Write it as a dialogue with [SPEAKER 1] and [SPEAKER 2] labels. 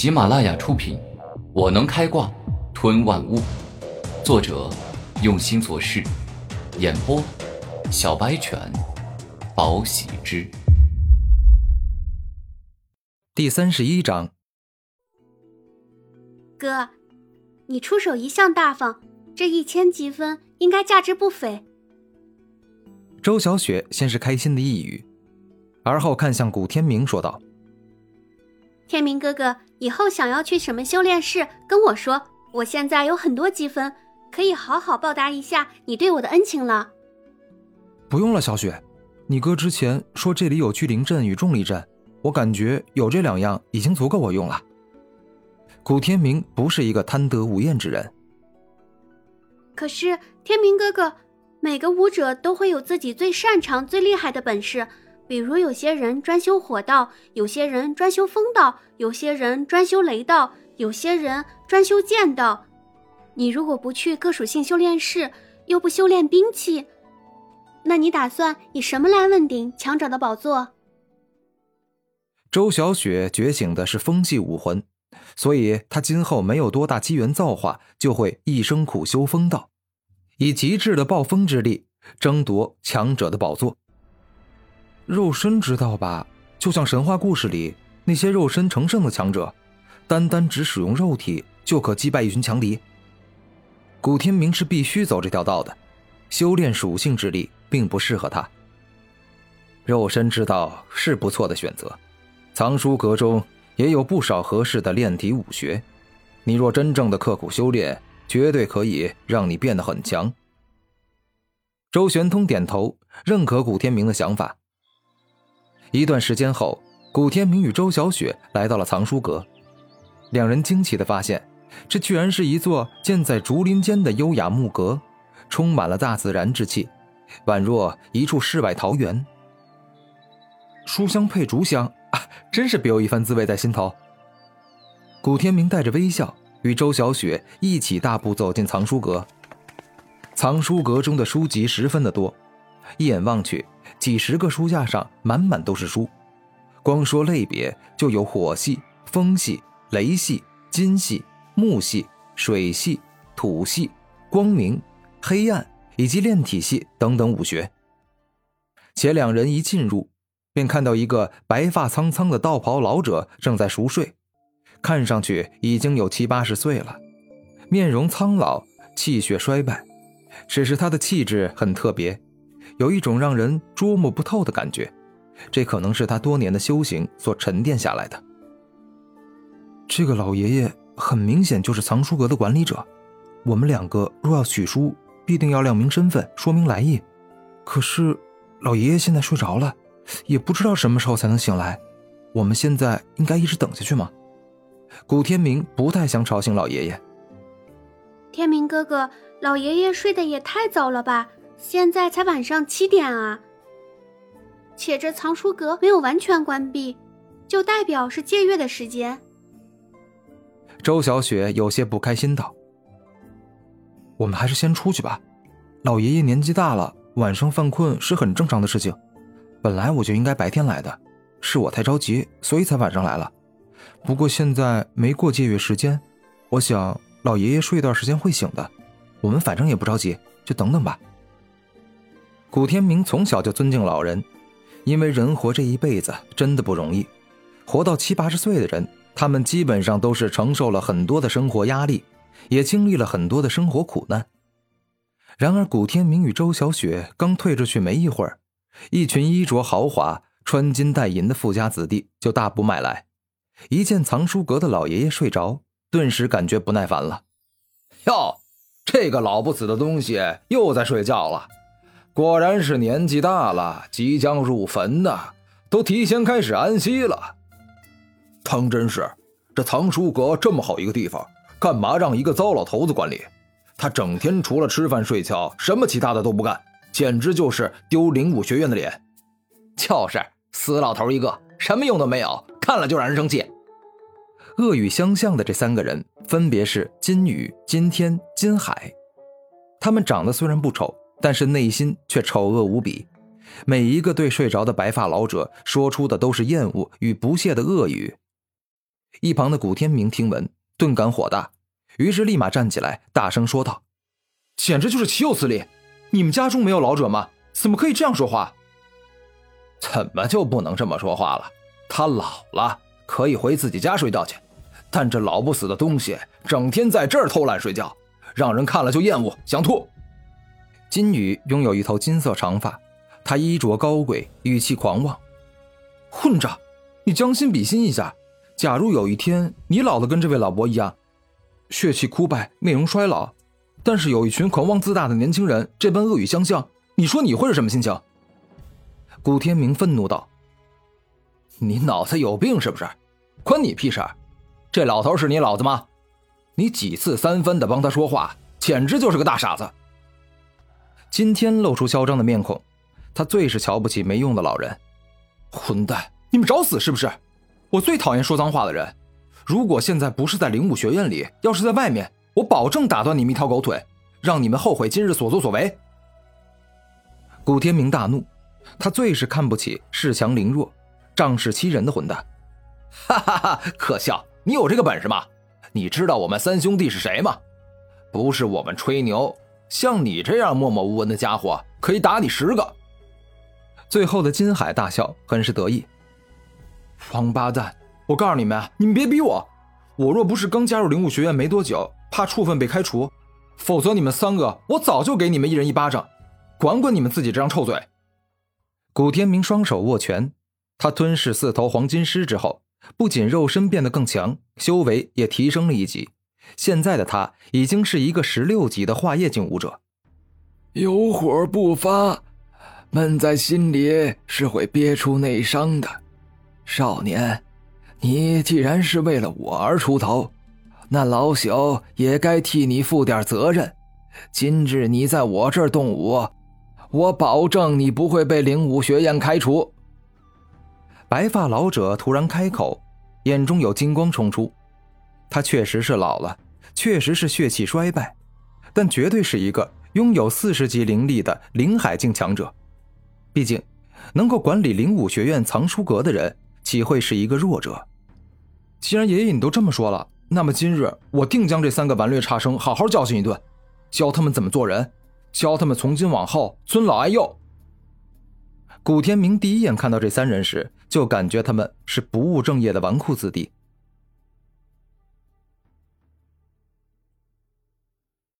[SPEAKER 1] 喜马拉雅出品，《我能开挂吞万物》，作者用心做事，演播小白犬，宝喜之。
[SPEAKER 2] 第三十一章，
[SPEAKER 3] 哥，你出手一向大方，这一千积分应该价值不菲。
[SPEAKER 2] 周小雪先是开心的一语，而后看向古天明说道：“
[SPEAKER 3] 天明哥哥，以后想要去什么修炼室，跟我说，我现在有很多积分，可以好好报答一下你对我的恩情了。”
[SPEAKER 2] 不用了，小雪，你哥之前说这里有聚灵阵与重力阵，我感觉有这两样已经足够我用了。古天明不是一个贪得无厌之人，
[SPEAKER 3] 可是天明哥哥。每个武者都会有自己最擅长、最厉害的本事，比如有些人专修火道，有些人专修风道，有些人专修雷道，有些人专修剑道。你如果不去各属性修炼室，又不修炼兵器，那你打算以什么来问鼎强者的宝座？
[SPEAKER 2] 周小雪觉醒的是风系武魂，所以她今后没有多大机缘造化，就会一生苦修风道。以极致的暴风之力争夺强者的宝座。肉身知道吧？就像神话故事里那些肉身成圣的强者，单单只使用肉体就可击败一群强敌。古天明是必须走这条道的，修炼属性之力并不适合他。肉身之道是不错的选择，藏书阁中也有不少合适的炼体武学。你若真正的刻苦修炼。绝对可以让你变得很强。周玄通点头，认可古天明的想法。一段时间后，古天明与周小雪来到了藏书阁，两人惊奇的发现，这居然是一座建在竹林间的优雅木阁，充满了大自然之气，宛若一处世外桃源。书香配竹香啊，真是别有一番滋味在心头。古天明带着微笑。与周小雪一起大步走进藏书阁。藏书阁中的书籍十分的多，一眼望去，几十个书架上满满都是书。光说类别，就有火系、风系、雷系、金系、木系、水系、土系、光明、黑暗以及炼体系等等武学。且两人一进入，便看到一个白发苍苍的道袍老者正在熟睡。看上去已经有七八十岁了，面容苍老，气血衰败，只是他的气质很特别，有一种让人捉摸不透的感觉。这可能是他多年的修行所沉淀下来的。这个老爷爷很明显就是藏书阁的管理者，我们两个若要取书，必定要亮明身份，说明来意。可是老爷爷现在睡着了，也不知道什么时候才能醒来。我们现在应该一直等下去吗？古天明不太想吵醒老爷爷。
[SPEAKER 3] 天明哥哥，老爷爷睡得也太早了吧？现在才晚上七点啊！且这藏书阁没有完全关闭，就代表是借阅的时间。
[SPEAKER 2] 周小雪有些不开心道：“我们还是先出去吧。老爷爷年纪大了，晚上犯困是很正常的事情。本来我就应该白天来的，是我太着急，所以才晚上来了。”不过现在没过借阅时间，我想老爷爷睡一段时间会醒的。我们反正也不着急，就等等吧。古天明从小就尊敬老人，因为人活这一辈子真的不容易，活到七八十岁的人，他们基本上都是承受了很多的生活压力，也经历了很多的生活苦难。然而，古天明与周小雪刚退出去没一会儿，一群衣着豪华、穿金戴银的富家子弟就大步迈来。一见藏书阁的老爷爷睡着，顿时感觉不耐烦了。
[SPEAKER 4] 哟，这个老不死的东西又在睡觉了，果然是年纪大了，即将入坟呐，都提前开始安息了。当真是，这藏书阁这么好一个地方，干嘛让一个糟老头子管理？他整天除了吃饭睡觉，什么其他的都不干，简直就是丢灵武学院的脸。
[SPEAKER 5] 就是死老头一个，什么用都没有。看了就让人生气。
[SPEAKER 2] 恶语相向的这三个人分别是金宇、金天、金海，他们长得虽然不丑，但是内心却丑恶无比。每一个对睡着的白发老者说出的都是厌恶与不屑的恶语。一旁的古天明听闻，顿感火大，于是立马站起来，大声说道：“
[SPEAKER 4] 简直就是岂有此理！你们家中没有老者吗？怎么可以这样说话？
[SPEAKER 5] 怎么就不能这么说话了？他老了，可以回自己家睡觉去，但这老不死的东西，整天在这儿偷懒睡觉，让人看了就厌恶，想吐。”
[SPEAKER 2] 金宇拥有一头金色长发，他衣着高贵，语气狂妄：“
[SPEAKER 4] 混账！你将心比心一下。”假如有一天你老的跟这位老伯一样，血气枯败、面容衰老，但是有一群狂妄自大的年轻人这般恶语相向，你说你会是什么心情？
[SPEAKER 2] 古天明愤怒道：“
[SPEAKER 5] 你脑子有病是不是？关你屁事！这老头是你老子吗？你几次三番的帮他说话，简直就是个大傻子。”
[SPEAKER 2] 今天露出嚣张的面孔，他最是瞧不起没用的老人。
[SPEAKER 4] 混蛋，你们找死是不是？我最讨厌说脏话的人。如果现在不是在灵武学院里，要是在外面，我保证打断你们一条狗腿，让你们后悔今日所作所为。
[SPEAKER 2] 古天明大怒，他最是看不起恃强凌弱、仗势欺人的混蛋。
[SPEAKER 5] 哈哈哈！可笑，你有这个本事吗？你知道我们三兄弟是谁吗？不是我们吹牛，像你这样默默无闻的家伙，可以打你十个。
[SPEAKER 2] 最后的金海大笑，很是得意。
[SPEAKER 4] 王八蛋！我告诉你们，你们别逼我。我若不是刚加入灵武学院没多久，怕处分被开除，否则你们三个，我早就给你们一人一巴掌。管管你们自己这张臭嘴！
[SPEAKER 2] 古天明双手握拳，他吞噬四头黄金狮之后，不仅肉身变得更强，修为也提升了一级。现在的他已经是一个十六级的化液境武者。
[SPEAKER 6] 有火不发，闷在心里是会憋出内伤的。少年，你既然是为了我而出头，那老朽也该替你负点责任。今日你在我这儿动武，我保证你不会被灵武学院开除。
[SPEAKER 2] 白发老者突然开口，眼中有金光冲出。他确实是老了，确实是血气衰败，但绝对是一个拥有四十级灵力的灵海境强者。毕竟，能够管理灵武学院藏书阁的人。岂会是一个弱者？
[SPEAKER 4] 既然爷爷你都这么说了，那么今日我定将这三个顽劣差生好好教训一顿，教他们怎么做人，教他们从今往后尊老爱幼。
[SPEAKER 2] 古天明第一眼看到这三人时，就感觉他们是不务正业的纨绔子弟，